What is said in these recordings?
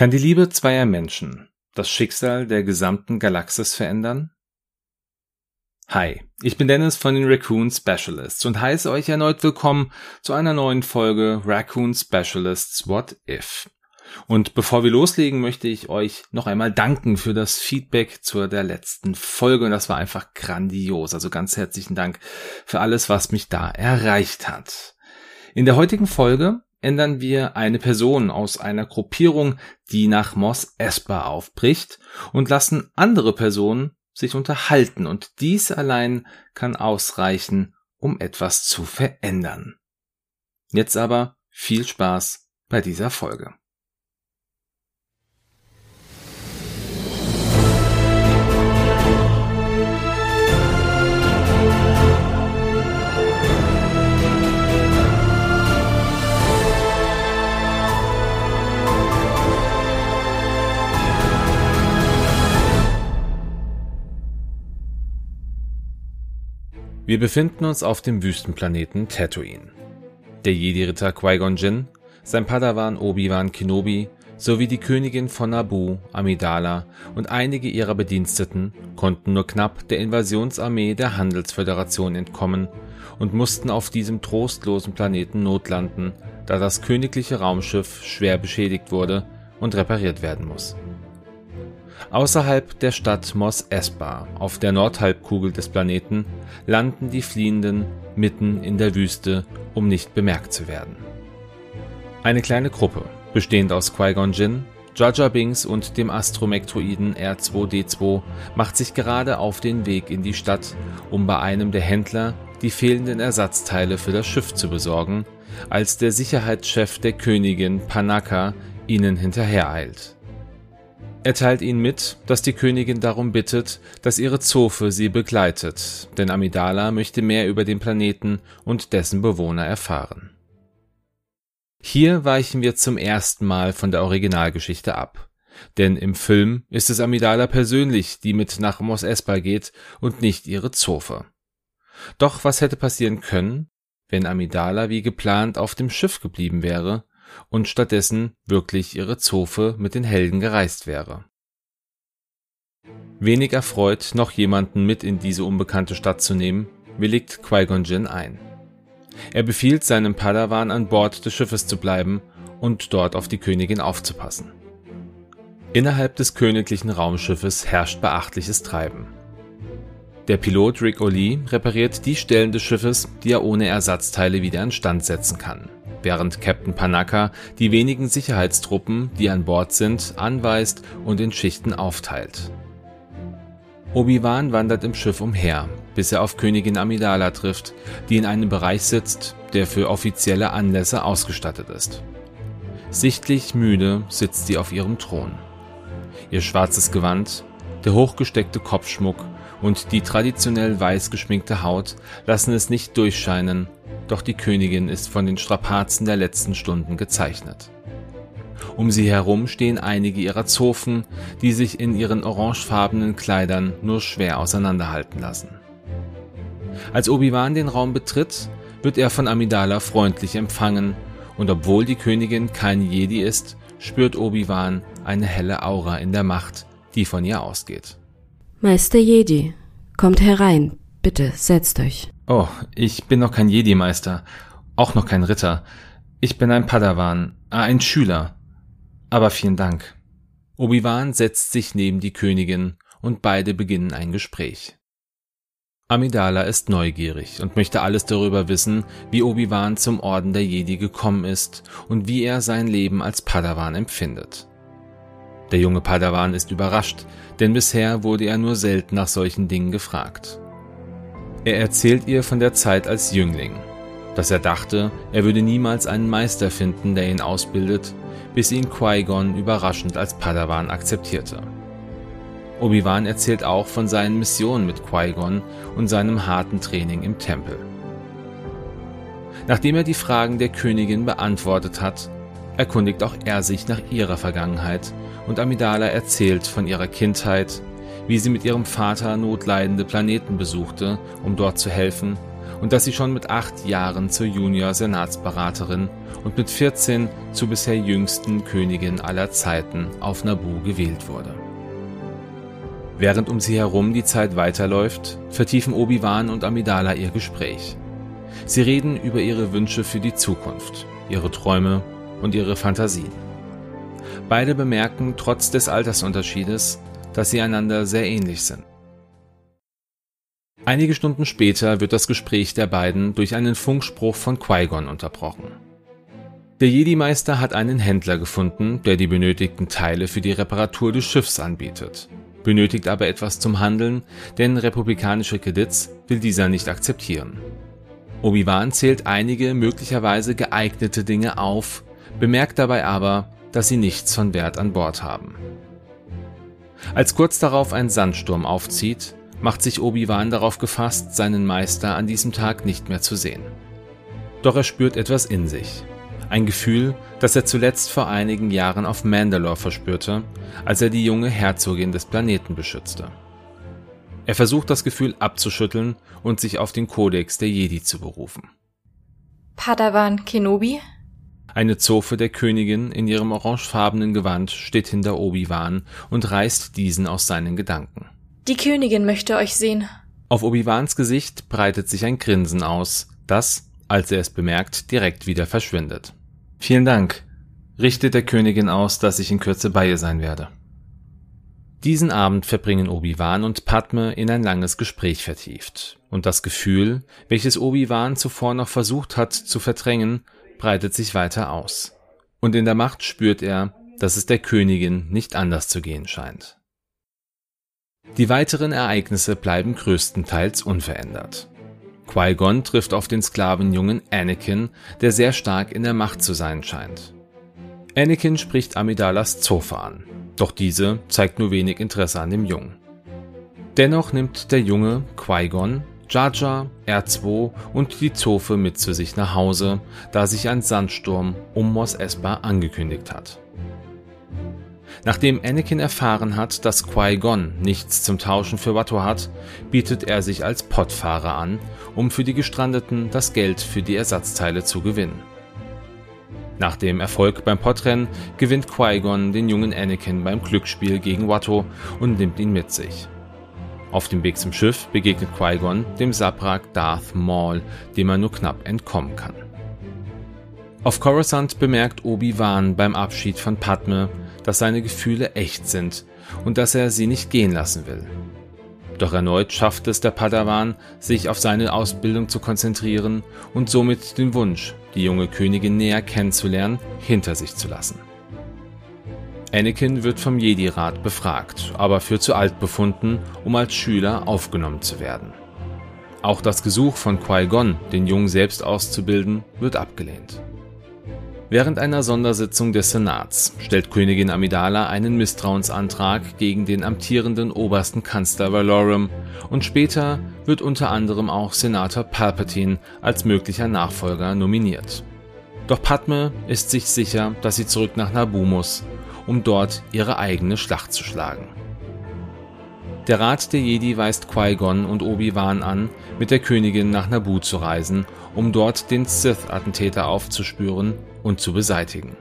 Kann die Liebe zweier Menschen das Schicksal der gesamten Galaxis verändern? Hi, ich bin Dennis von den Raccoon Specialists und heiße euch erneut willkommen zu einer neuen Folge Raccoon Specialists What If. Und bevor wir loslegen, möchte ich euch noch einmal danken für das Feedback zur der letzten Folge und das war einfach grandios. Also ganz herzlichen Dank für alles, was mich da erreicht hat. In der heutigen Folge ändern wir eine Person aus einer Gruppierung, die nach Mos Espa aufbricht und lassen andere Personen sich unterhalten und dies allein kann ausreichen, um etwas zu verändern. Jetzt aber viel Spaß bei dieser Folge. Wir befinden uns auf dem Wüstenplaneten Tatooine. Der Jedi-Ritter Qui-Gon Jinn, sein Padawan Obi-Wan Kenobi sowie die Königin von Naboo, Amidala und einige ihrer Bediensteten konnten nur knapp der Invasionsarmee der Handelsföderation entkommen und mussten auf diesem trostlosen Planeten notlanden, da das königliche Raumschiff schwer beschädigt wurde und repariert werden muss. Außerhalb der Stadt Mos Espa, auf der Nordhalbkugel des Planeten, landen die Fliehenden mitten in der Wüste, um nicht bemerkt zu werden. Eine kleine Gruppe, bestehend aus Qui-Gon Jinn, Jar Jar Binks und dem Astromektroiden R2D2, macht sich gerade auf den Weg in die Stadt, um bei einem der Händler die fehlenden Ersatzteile für das Schiff zu besorgen, als der Sicherheitschef der Königin Panaka ihnen hinterhereilt. Er teilt ihnen mit, dass die Königin darum bittet, dass ihre Zofe sie begleitet, denn Amidala möchte mehr über den Planeten und dessen Bewohner erfahren. Hier weichen wir zum ersten Mal von der Originalgeschichte ab. Denn im Film ist es Amidala persönlich, die mit nach Mos Espa geht und nicht ihre Zofe. Doch was hätte passieren können, wenn Amidala wie geplant auf dem Schiff geblieben wäre und stattdessen wirklich ihre Zofe mit den Helden gereist wäre. Wenig erfreut, noch jemanden mit in diese unbekannte Stadt zu nehmen, willigt Qui-Gon Jinn ein. Er befiehlt seinem Padawan an Bord des Schiffes zu bleiben und dort auf die Königin aufzupassen. Innerhalb des königlichen Raumschiffes herrscht beachtliches Treiben. Der Pilot Rick O'Lee repariert die Stellen des Schiffes, die er ohne Ersatzteile wieder instand setzen kann während Captain Panaka die wenigen Sicherheitstruppen, die an Bord sind, anweist und in Schichten aufteilt. Obi-Wan wandert im Schiff umher, bis er auf Königin Amidala trifft, die in einem Bereich sitzt, der für offizielle Anlässe ausgestattet ist. Sichtlich müde sitzt sie auf ihrem Thron. Ihr schwarzes Gewand, der hochgesteckte Kopfschmuck und die traditionell weiß geschminkte Haut lassen es nicht durchscheinen, doch die Königin ist von den Strapazen der letzten Stunden gezeichnet. Um sie herum stehen einige ihrer Zofen, die sich in ihren orangefarbenen Kleidern nur schwer auseinanderhalten lassen. Als Obi-Wan den Raum betritt, wird er von Amidala freundlich empfangen, und obwohl die Königin kein Jedi ist, spürt Obi-Wan eine helle Aura in der Macht, die von ihr ausgeht. Meister Jedi, kommt herein, bitte setzt euch. Oh, ich bin noch kein Jedi-Meister, auch noch kein Ritter. Ich bin ein Padawan, äh, ein Schüler. Aber vielen Dank. Obi-Wan setzt sich neben die Königin und beide beginnen ein Gespräch. Amidala ist neugierig und möchte alles darüber wissen, wie Obi-Wan zum Orden der Jedi gekommen ist und wie er sein Leben als Padawan empfindet. Der junge Padawan ist überrascht, denn bisher wurde er nur selten nach solchen Dingen gefragt. Er erzählt ihr von der Zeit als Jüngling, dass er dachte, er würde niemals einen Meister finden, der ihn ausbildet, bis ihn Qui-Gon überraschend als Padawan akzeptierte. Obi-Wan erzählt auch von seinen Missionen mit Qui-Gon und seinem harten Training im Tempel. Nachdem er die Fragen der Königin beantwortet hat, erkundigt auch er sich nach ihrer Vergangenheit und Amidala erzählt von ihrer Kindheit, wie sie mit ihrem Vater notleidende Planeten besuchte, um dort zu helfen, und dass sie schon mit acht Jahren zur Junior-Senatsberaterin und mit 14 zur bisher jüngsten Königin aller Zeiten auf Naboo gewählt wurde. Während um sie herum die Zeit weiterläuft, vertiefen Obi-Wan und Amidala ihr Gespräch. Sie reden über ihre Wünsche für die Zukunft, ihre Träume und ihre Fantasien. Beide bemerken trotz des Altersunterschiedes, dass sie einander sehr ähnlich sind. Einige Stunden später wird das Gespräch der beiden durch einen Funkspruch von Qui-Gon unterbrochen. Der Jedi-Meister hat einen Händler gefunden, der die benötigten Teile für die Reparatur des Schiffs anbietet, benötigt aber etwas zum Handeln, denn republikanische Kredits will dieser nicht akzeptieren. Obi-Wan zählt einige möglicherweise geeignete Dinge auf, bemerkt dabei aber, dass sie nichts von Wert an Bord haben. Als kurz darauf ein Sandsturm aufzieht, macht sich Obi-Wan darauf gefasst, seinen Meister an diesem Tag nicht mehr zu sehen. Doch er spürt etwas in sich. Ein Gefühl, das er zuletzt vor einigen Jahren auf Mandalore verspürte, als er die junge Herzogin des Planeten beschützte. Er versucht das Gefühl abzuschütteln und sich auf den Kodex der Jedi zu berufen. Padawan Kenobi? Eine Zofe der Königin in ihrem orangefarbenen Gewand steht hinter Obi-Wan und reißt diesen aus seinen Gedanken. Die Königin möchte euch sehen. Auf Obi-Wans Gesicht breitet sich ein Grinsen aus, das, als er es bemerkt, direkt wieder verschwindet. Vielen Dank, richtet der Königin aus, dass ich in Kürze bei ihr sein werde. Diesen Abend verbringen Obi-Wan und Padme in ein langes Gespräch vertieft. Und das Gefühl, welches Obi-Wan zuvor noch versucht hat zu verdrängen, breitet sich weiter aus. Und in der Macht spürt er, dass es der Königin nicht anders zu gehen scheint. Die weiteren Ereignisse bleiben größtenteils unverändert. Qui-Gon trifft auf den Sklavenjungen Anakin, der sehr stark in der Macht zu sein scheint. Anakin spricht Amidalas Zofe an, doch diese zeigt nur wenig Interesse an dem Jungen. Dennoch nimmt der Junge Qui-Gon, Jar, R2 und die Zofe mit zu sich nach Hause, da sich ein Sandsturm um Mos Espa angekündigt hat. Nachdem Anakin erfahren hat, dass Qui-Gon nichts zum Tauschen für Watto hat, bietet er sich als Pottfahrer an, um für die Gestrandeten das Geld für die Ersatzteile zu gewinnen. Nach dem Erfolg beim Pottrennen gewinnt Qui-Gon den jungen Anakin beim Glücksspiel gegen Watto und nimmt ihn mit sich. Auf dem Weg zum Schiff begegnet Qui-Gon dem Sabrak Darth Maul, dem er nur knapp entkommen kann. Auf Coruscant bemerkt Obi-Wan beim Abschied von Padme, dass seine Gefühle echt sind und dass er sie nicht gehen lassen will. Doch erneut schafft es der Padawan, sich auf seine Ausbildung zu konzentrieren und somit den Wunsch, die junge Königin näher kennenzulernen, hinter sich zu lassen. Anakin wird vom Jedi-Rat befragt, aber für zu alt befunden, um als Schüler aufgenommen zu werden. Auch das Gesuch von Qui-Gon, den Jungen selbst auszubilden, wird abgelehnt. Während einer Sondersitzung des Senats stellt Königin Amidala einen Misstrauensantrag gegen den amtierenden obersten Kanzler Valorum und später wird unter anderem auch Senator Palpatine als möglicher Nachfolger nominiert. Doch Padme ist sich sicher, dass sie zurück nach Naboo muss, um dort ihre eigene Schlacht zu schlagen. Der Rat der Jedi weist Qui-Gon und Obi-Wan an, mit der Königin nach Naboo zu reisen, um dort den Sith-Attentäter aufzuspüren und zu beseitigen.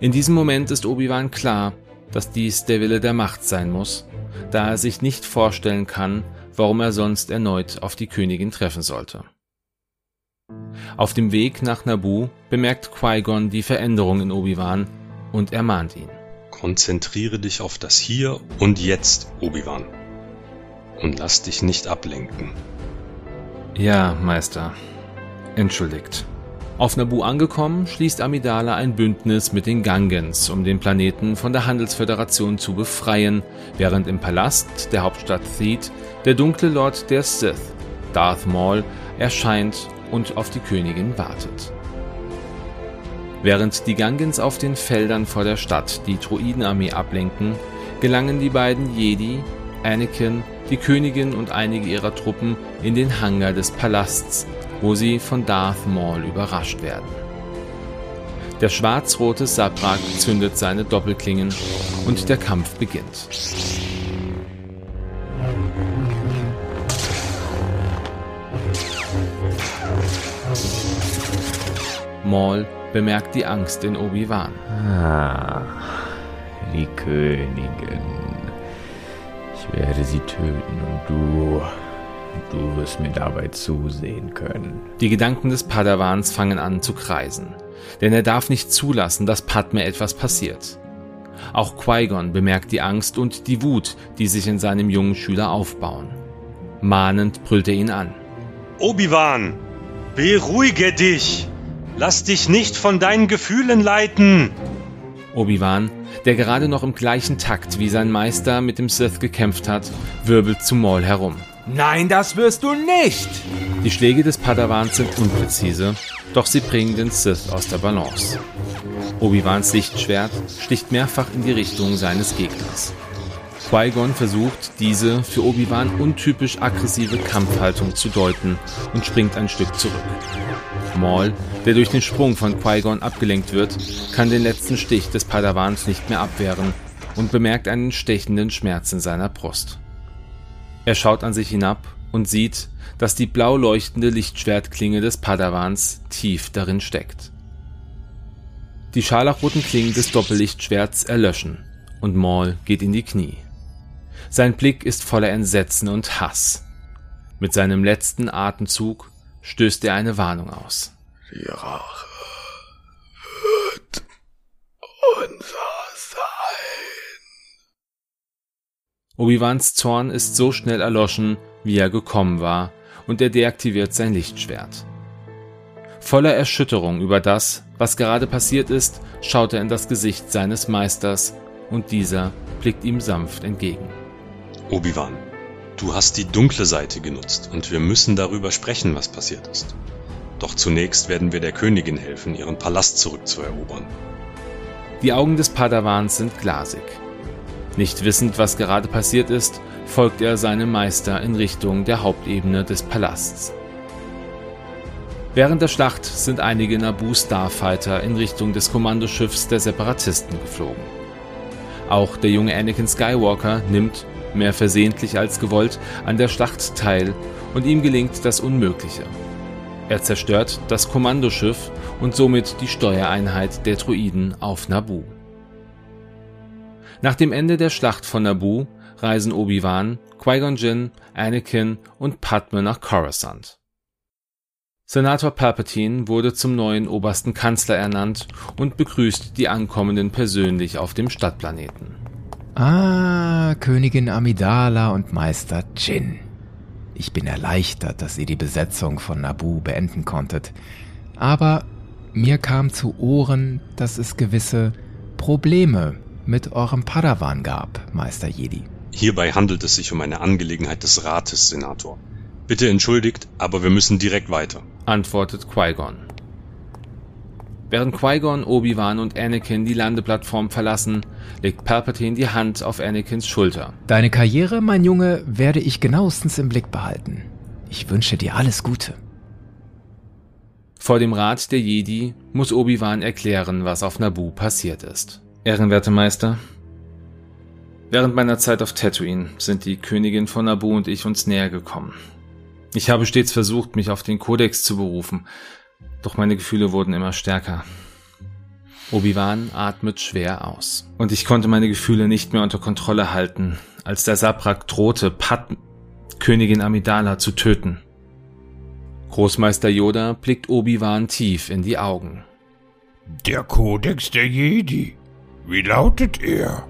In diesem Moment ist Obi-Wan klar, dass dies der Wille der Macht sein muss, da er sich nicht vorstellen kann, warum er sonst erneut auf die Königin treffen sollte. Auf dem Weg nach Naboo bemerkt Qui-Gon die Veränderung in Obi-Wan und ermahnt ihn. Konzentriere dich auf das Hier und Jetzt, Obi-Wan. Und lass dich nicht ablenken. Ja, Meister. Entschuldigt. Auf Naboo angekommen, schließt Amidala ein Bündnis mit den Gangens, um den Planeten von der Handelsföderation zu befreien, während im Palast der Hauptstadt Theed der dunkle Lord der Sith, Darth Maul, erscheint und auf die Königin wartet. Während die Gangens auf den Feldern vor der Stadt die Druidenarmee ablenken, gelangen die beiden Jedi, Anakin, die Königin und einige ihrer Truppen in den Hangar des Palasts, wo sie von Darth Maul überrascht werden. Der schwarz-rote Sabrak zündet seine Doppelklingen und der Kampf beginnt. Maul bemerkt die Angst in Obi-Wan. Ah, die Königin. Ich werde sie töten und du, du wirst mir dabei zusehen können. Die Gedanken des Padawans fangen an zu kreisen, denn er darf nicht zulassen, dass Padme etwas passiert. Auch Qui-Gon bemerkt die Angst und die Wut, die sich in seinem jungen Schüler aufbauen. Mahnend brüllt er ihn an. Obi-Wan, beruhige dich! Lass dich nicht von deinen Gefühlen leiten! Obi-Wan, der gerade noch im gleichen Takt wie sein Meister mit dem Sith gekämpft hat, wirbelt zu Maul herum. Nein, das wirst du nicht! Die Schläge des Padawans sind unpräzise, doch sie bringen den Sith aus der Balance. Obi-Wans Lichtschwert sticht mehrfach in die Richtung seines Gegners. Qui-Gon versucht, diese für Obi-Wan untypisch aggressive Kampfhaltung zu deuten und springt ein Stück zurück. Maul, der durch den Sprung von Qui-Gon abgelenkt wird, kann den letzten Stich des Padawans nicht mehr abwehren und bemerkt einen stechenden Schmerz in seiner Brust. Er schaut an sich hinab und sieht, dass die blau leuchtende Lichtschwertklinge des Padawans tief darin steckt. Die scharlachroten Klingen des Doppellichtschwerts erlöschen und Maul geht in die Knie. Sein Blick ist voller Entsetzen und Hass. Mit seinem letzten Atemzug stößt er eine Warnung aus. Die Rache wird unser sein. Obi-Wans Zorn ist so schnell erloschen, wie er gekommen war, und er deaktiviert sein Lichtschwert. Voller Erschütterung über das, was gerade passiert ist, schaut er in das Gesicht seines Meisters, und dieser blickt ihm sanft entgegen. Obi-Wan, du hast die dunkle Seite genutzt und wir müssen darüber sprechen, was passiert ist. Doch zunächst werden wir der Königin helfen, ihren Palast zurückzuerobern. Die Augen des Padawans sind glasig. Nicht wissend, was gerade passiert ist, folgt er seinem Meister in Richtung der Hauptebene des Palasts. Während der Schlacht sind einige Naboo Starfighter in Richtung des Kommandoschiffs der Separatisten geflogen. Auch der junge Anakin Skywalker nimmt, mehr versehentlich als gewollt, an der Schlacht teil und ihm gelingt das Unmögliche. Er zerstört das Kommandoschiff und somit die Steuereinheit der Droiden auf Naboo. Nach dem Ende der Schlacht von Naboo reisen Obi-Wan, Qui-Gon Jinn, Anakin und Padme nach Coruscant. Senator Palpatine wurde zum neuen obersten Kanzler ernannt und begrüßt die Ankommenden persönlich auf dem Stadtplaneten. Ah, Königin Amidala und Meister Jin. Ich bin erleichtert, dass ihr die Besetzung von Naboo beenden konntet. Aber mir kam zu Ohren, dass es gewisse Probleme mit eurem Padawan gab, Meister Jedi. Hierbei handelt es sich um eine Angelegenheit des Rates, Senator. Bitte entschuldigt, aber wir müssen direkt weiter, antwortet Qui-Gon. Während Qui-Gon, Obi-Wan und Anakin die Landeplattform verlassen, legt Palpatine die Hand auf Anakins Schulter. Deine Karriere, mein Junge, werde ich genauestens im Blick behalten. Ich wünsche dir alles Gute. Vor dem Rat der Jedi muss Obi-Wan erklären, was auf Naboo passiert ist. Ehrenwerte Meister, während meiner Zeit auf Tatooine sind die Königin von Naboo und ich uns näher gekommen. Ich habe stets versucht, mich auf den Kodex zu berufen, doch meine Gefühle wurden immer stärker. Obi-Wan atmet schwer aus. Und ich konnte meine Gefühle nicht mehr unter Kontrolle halten, als der Sabrak drohte, Pat Königin Amidala zu töten. Großmeister Yoda blickt Obi-Wan tief in die Augen. Der Kodex der Jedi. Wie lautet er?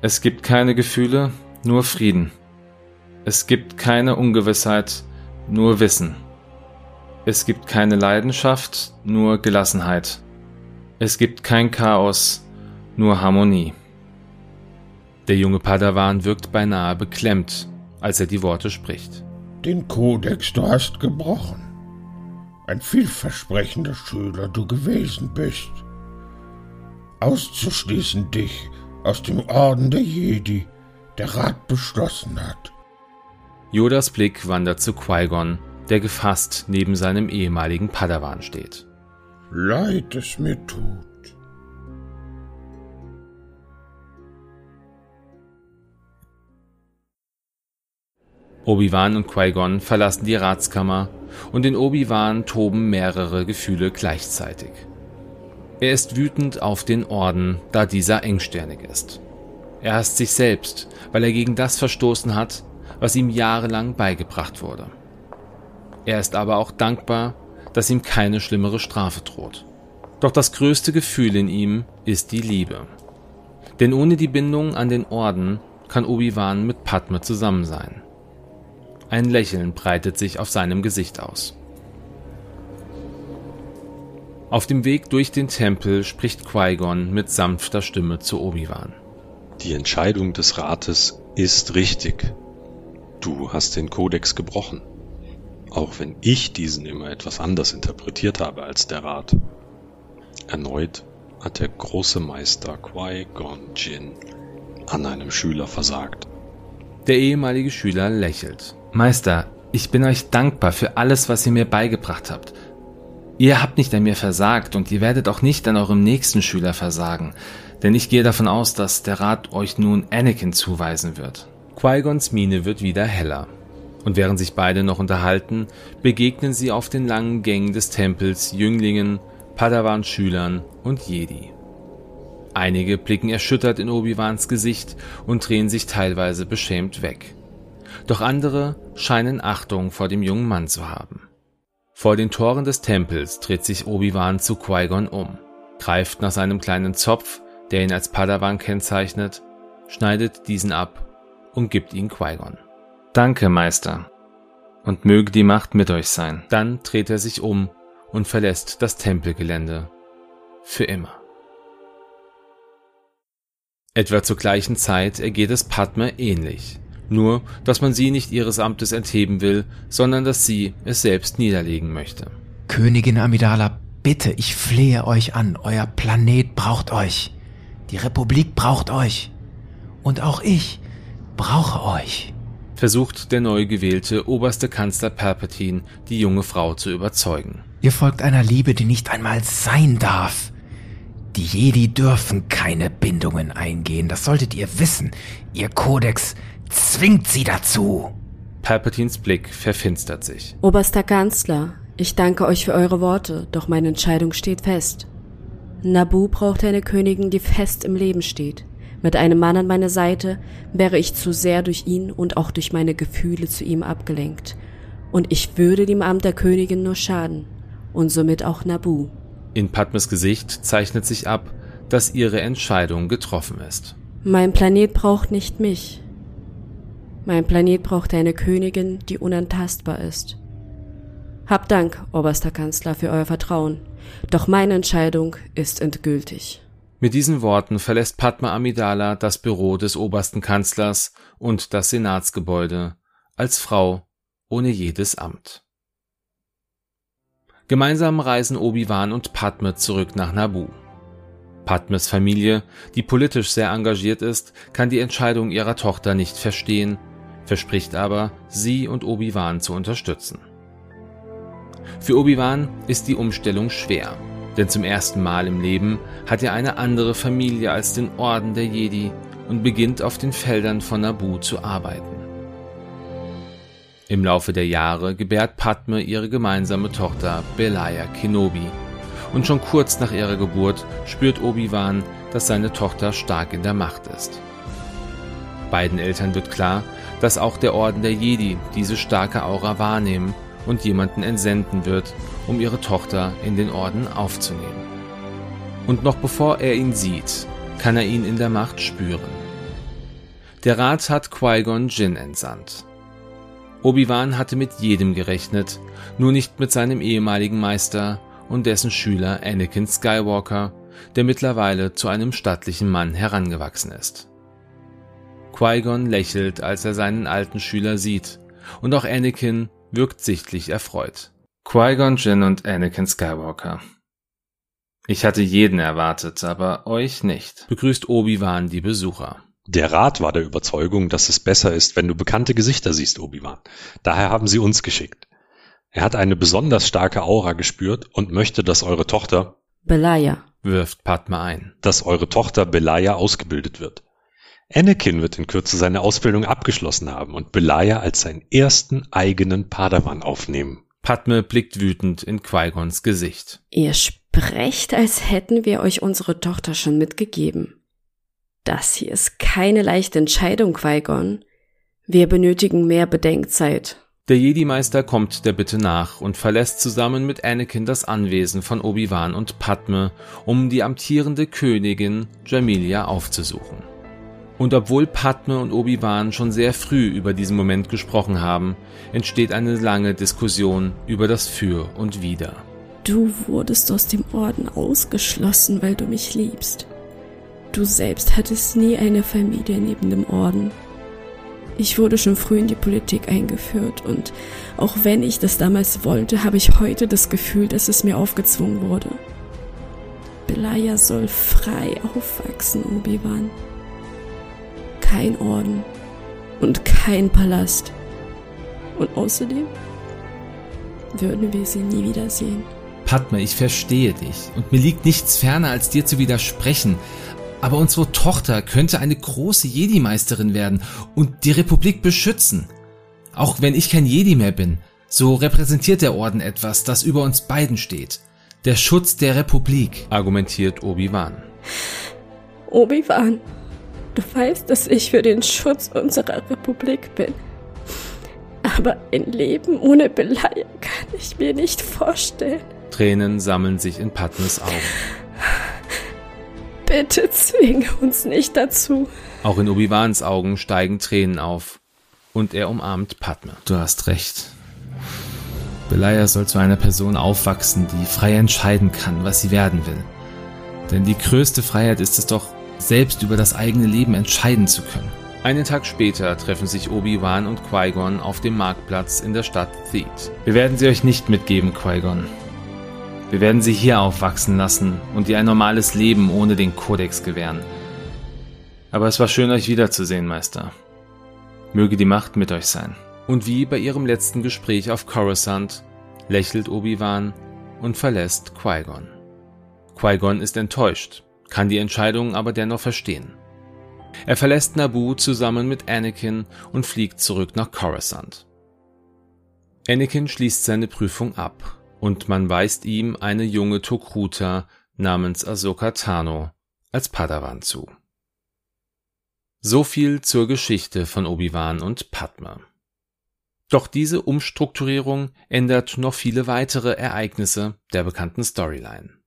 Es gibt keine Gefühle, nur Frieden. Es gibt keine Ungewissheit, nur Wissen. Es gibt keine Leidenschaft, nur Gelassenheit. Es gibt kein Chaos, nur Harmonie. Der junge Padawan wirkt beinahe beklemmt, als er die Worte spricht. Den Kodex du hast gebrochen. Ein vielversprechender Schüler du gewesen bist. Auszuschließen dich aus dem Orden der Jedi, der Rat beschlossen hat. Yodas Blick wandert zu Qui-Gon, der gefasst neben seinem ehemaligen Padawan steht. Leid es mir tut. Obi-Wan und Qui-Gon verlassen die Ratskammer und in Obi-Wan toben mehrere Gefühle gleichzeitig. Er ist wütend auf den Orden, da dieser engstirnig ist. Er hasst sich selbst, weil er gegen das verstoßen hat, was ihm jahrelang beigebracht wurde. Er ist aber auch dankbar, dass ihm keine schlimmere Strafe droht. Doch das größte Gefühl in ihm ist die Liebe. Denn ohne die Bindung an den Orden kann Obi-Wan mit Padme zusammen sein. Ein Lächeln breitet sich auf seinem Gesicht aus. Auf dem Weg durch den Tempel spricht Qui-Gon mit sanfter Stimme zu Obi-Wan. Die Entscheidung des Rates ist richtig. Du hast den Kodex gebrochen. Auch wenn ich diesen immer etwas anders interpretiert habe als der Rat. Erneut hat der große Meister Qui-Gon Jinn an einem Schüler versagt. Der ehemalige Schüler lächelt. Meister, ich bin euch dankbar für alles, was ihr mir beigebracht habt. Ihr habt nicht an mir versagt und ihr werdet auch nicht an eurem nächsten Schüler versagen, denn ich gehe davon aus, dass der Rat euch nun Anakin zuweisen wird. Qui-Gons Miene wird wieder heller. Und während sich beide noch unterhalten, begegnen sie auf den langen Gängen des Tempels Jünglingen, Padawan-Schülern und Jedi. Einige blicken erschüttert in Obi-Wans Gesicht und drehen sich teilweise beschämt weg. Doch andere scheinen Achtung vor dem jungen Mann zu haben. Vor den Toren des Tempels dreht sich Obi-Wan zu Qui-Gon um, greift nach seinem kleinen Zopf, der ihn als Padawan kennzeichnet, schneidet diesen ab und gibt ihn Qui-Gon. Danke, Meister. Und möge die Macht mit euch sein. Dann dreht er sich um und verlässt das Tempelgelände. Für immer. Etwa zur gleichen Zeit ergeht es Padme ähnlich. Nur, dass man sie nicht ihres Amtes entheben will, sondern dass sie es selbst niederlegen möchte. Königin Amidala, bitte, ich flehe euch an, euer Planet braucht euch. Die Republik braucht euch. Und auch ich brauche euch. Versucht der neu gewählte oberste Kanzler Palpatine, die junge Frau zu überzeugen. Ihr folgt einer Liebe, die nicht einmal sein darf. Die Jedi dürfen keine Bindungen eingehen, das solltet ihr wissen. Ihr Kodex zwingt sie dazu. Palpatines Blick verfinstert sich. Oberster Kanzler, ich danke euch für eure Worte, doch meine Entscheidung steht fest. Nabu braucht eine Königin, die fest im Leben steht. Mit einem Mann an meiner Seite wäre ich zu sehr durch ihn und auch durch meine Gefühle zu ihm abgelenkt. Und ich würde dem Amt der Königin nur schaden. Und somit auch Nabu. In Padmes Gesicht zeichnet sich ab, dass ihre Entscheidung getroffen ist. Mein Planet braucht nicht mich. Mein Planet braucht eine Königin, die unantastbar ist. Hab Dank, oberster Kanzler, für euer Vertrauen. Doch meine Entscheidung ist endgültig. Mit diesen Worten verlässt Padma Amidala das Büro des obersten Kanzlers und das Senatsgebäude als Frau ohne jedes Amt. Gemeinsam reisen Obi-Wan und Padme zurück nach Naboo. Padmes Familie, die politisch sehr engagiert ist, kann die Entscheidung ihrer Tochter nicht verstehen, verspricht aber, sie und Obi-Wan zu unterstützen. Für Obi-Wan ist die Umstellung schwer, denn zum ersten Mal im Leben hat er eine andere Familie als den Orden der Jedi und beginnt auf den Feldern von Naboo zu arbeiten. Im Laufe der Jahre gebärt Padme ihre gemeinsame Tochter Belaya Kenobi. Und schon kurz nach ihrer Geburt spürt Obi-Wan, dass seine Tochter stark in der Macht ist. Beiden Eltern wird klar, dass auch der Orden der Jedi diese starke Aura wahrnehmen und jemanden entsenden wird, um ihre Tochter in den Orden aufzunehmen. Und noch bevor er ihn sieht, kann er ihn in der Macht spüren. Der Rat hat Qui-Gon Jinn entsandt. Obi-Wan hatte mit jedem gerechnet, nur nicht mit seinem ehemaligen Meister und dessen Schüler Anakin Skywalker, der mittlerweile zu einem stattlichen Mann herangewachsen ist. Qui-Gon lächelt, als er seinen alten Schüler sieht, und auch Anakin wirkt sichtlich erfreut. Qui-Gon Jinn und Anakin Skywalker. Ich hatte jeden erwartet, aber euch nicht, begrüßt Obi-Wan die Besucher. Der Rat war der Überzeugung, dass es besser ist, wenn du bekannte Gesichter siehst, Obi-Wan. Daher haben sie uns geschickt. Er hat eine besonders starke Aura gespürt und möchte, dass eure Tochter Belaya, wirft Padma ein. dass eure Tochter Belaya ausgebildet wird. Anakin wird in Kürze seine Ausbildung abgeschlossen haben und Belaya als seinen ersten eigenen Padawan aufnehmen. Padme blickt wütend in Qui-Gons Gesicht. Ihr sprecht, als hätten wir euch unsere Tochter schon mitgegeben. Das hier ist keine leichte Entscheidung, Qui-Gon. Wir benötigen mehr Bedenkzeit. Der Jedi-Meister kommt der Bitte nach und verlässt zusammen mit Anakin das Anwesen von Obi-Wan und Padme, um die amtierende Königin Jamilia aufzusuchen. Und obwohl Padme und Obi-Wan schon sehr früh über diesen Moment gesprochen haben, entsteht eine lange Diskussion über das Für und Wider. Du wurdest aus dem Orden ausgeschlossen, weil du mich liebst. Du selbst hattest nie eine Familie neben dem Orden. Ich wurde schon früh in die Politik eingeführt und auch wenn ich das damals wollte, habe ich heute das Gefühl, dass es mir aufgezwungen wurde. Belaya soll frei aufwachsen, Obi-Wan. Kein Orden und kein Palast. Und außerdem würden wir sie nie wiedersehen. Padme, ich verstehe dich und mir liegt nichts ferner, als dir zu widersprechen, aber unsere Tochter könnte eine große Jedi-Meisterin werden und die Republik beschützen. Auch wenn ich kein Jedi mehr bin, so repräsentiert der Orden etwas, das über uns beiden steht. Der Schutz der Republik, argumentiert Obi-Wan. Obi-Wan, du weißt, dass ich für den Schutz unserer Republik bin. Aber ein Leben ohne Beleidigung kann ich mir nicht vorstellen. Tränen sammeln sich in Padmes Augen. Bitte zwinge uns nicht dazu. Auch in Obi-Wans Augen steigen Tränen auf. Und er umarmt Padme. Du hast recht. Belaya soll zu einer Person aufwachsen, die frei entscheiden kann, was sie werden will. Denn die größte Freiheit ist es doch, selbst über das eigene Leben entscheiden zu können. Einen Tag später treffen sich Obi-Wan und Qui-Gon auf dem Marktplatz in der Stadt Theed. Wir werden sie euch nicht mitgeben, Qui-Gon. Wir werden sie hier aufwachsen lassen und ihr ein normales Leben ohne den Kodex gewähren. Aber es war schön, euch wiederzusehen, Meister. Möge die Macht mit euch sein. Und wie bei ihrem letzten Gespräch auf Coruscant lächelt Obi-Wan und verlässt Qui-Gon. Qui-Gon ist enttäuscht, kann die Entscheidung aber dennoch verstehen. Er verlässt Naboo zusammen mit Anakin und fliegt zurück nach Coruscant. Anakin schließt seine Prüfung ab und man weist ihm eine junge Tokruta namens Ahsoka Tano als Padawan zu. So viel zur Geschichte von Obi-Wan und Padma. Doch diese Umstrukturierung ändert noch viele weitere Ereignisse der bekannten Storyline.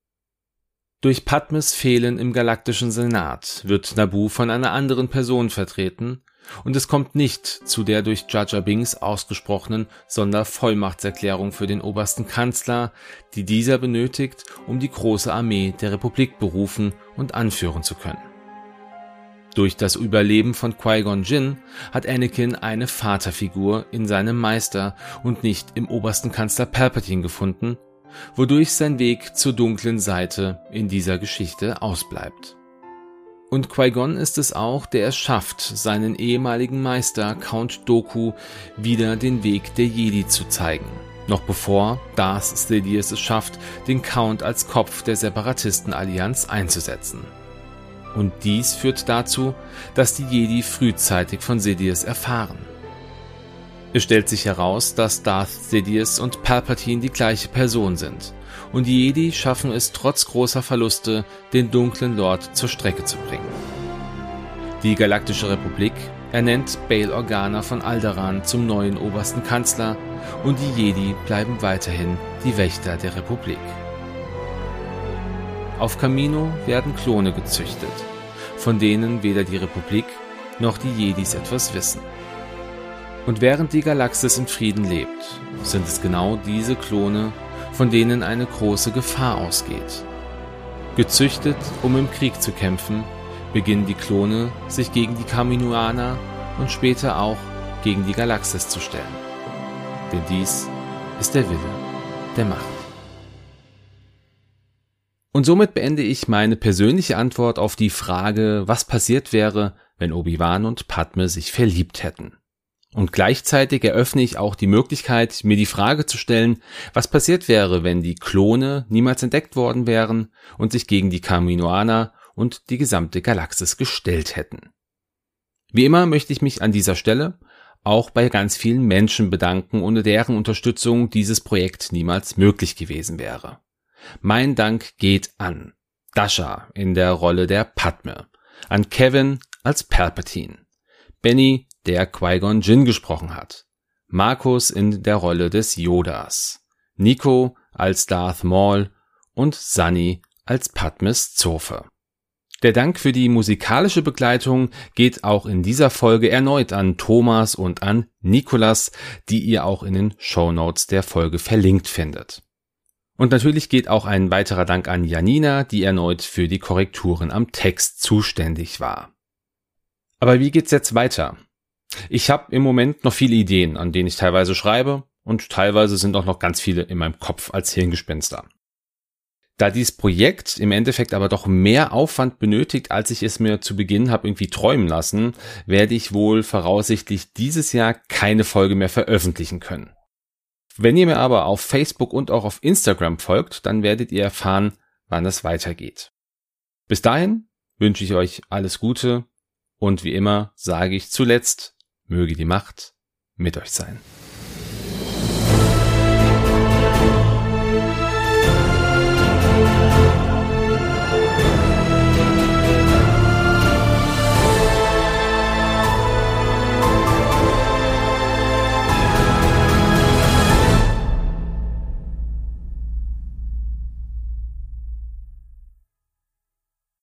Durch Padmes Fehlen im Galaktischen Senat wird Naboo von einer anderen Person vertreten und es kommt nicht zu der durch Jar Binks ausgesprochenen Sondervollmachtserklärung für den obersten Kanzler, die dieser benötigt, um die große Armee der Republik berufen und anführen zu können. Durch das Überleben von Qui-Gon Jinn hat Anakin eine Vaterfigur in seinem Meister und nicht im obersten Kanzler Palpatine gefunden, wodurch sein Weg zur dunklen Seite in dieser Geschichte ausbleibt. Und Qui-Gon ist es auch, der es schafft, seinen ehemaligen Meister Count Doku wieder den Weg der Jedi zu zeigen. Noch bevor Darth Sidious es schafft, den Count als Kopf der Separatistenallianz einzusetzen. Und dies führt dazu, dass die Jedi frühzeitig von Sidious erfahren. Es stellt sich heraus, dass Darth Sidious und Palpatine die gleiche Person sind – und die Jedi schaffen es trotz großer Verluste, den dunklen Lord zur Strecke zu bringen. Die Galaktische Republik ernennt Bail Organa von Alderaan zum neuen obersten Kanzler und die Jedi bleiben weiterhin die Wächter der Republik. Auf Kamino werden Klone gezüchtet, von denen weder die Republik noch die Jedis etwas wissen. Und während die Galaxis in Frieden lebt, sind es genau diese Klone, von denen eine große Gefahr ausgeht. Gezüchtet, um im Krieg zu kämpfen, beginnen die Klone, sich gegen die Kaminoaner und später auch gegen die Galaxis zu stellen. Denn dies ist der Wille der Macht. Und somit beende ich meine persönliche Antwort auf die Frage, was passiert wäre, wenn Obi-Wan und Padme sich verliebt hätten. Und gleichzeitig eröffne ich auch die Möglichkeit, mir die Frage zu stellen, was passiert wäre, wenn die Klone niemals entdeckt worden wären und sich gegen die Kaminoaner und die gesamte Galaxis gestellt hätten. Wie immer möchte ich mich an dieser Stelle auch bei ganz vielen Menschen bedanken, ohne deren Unterstützung dieses Projekt niemals möglich gewesen wäre. Mein Dank geht an Dasha in der Rolle der Padme, an Kevin als Palpatine, Benny, der Qui-Gon Jinn gesprochen hat, Markus in der Rolle des Yodas, Nico als Darth Maul und Sunny als Padmes Zofe. Der Dank für die musikalische Begleitung geht auch in dieser Folge erneut an Thomas und an Nikolas, die ihr auch in den Show Notes der Folge verlinkt findet. Und natürlich geht auch ein weiterer Dank an Janina, die erneut für die Korrekturen am Text zuständig war. Aber wie geht's jetzt weiter? Ich habe im Moment noch viele Ideen, an denen ich teilweise schreibe, und teilweise sind auch noch ganz viele in meinem Kopf als Hirngespenster. Da dieses Projekt im Endeffekt aber doch mehr Aufwand benötigt, als ich es mir zu Beginn habe irgendwie träumen lassen, werde ich wohl voraussichtlich dieses Jahr keine Folge mehr veröffentlichen können. Wenn ihr mir aber auf Facebook und auch auf Instagram folgt, dann werdet ihr erfahren, wann es weitergeht. Bis dahin wünsche ich euch alles Gute und wie immer sage ich zuletzt, möge die Macht mit euch sein.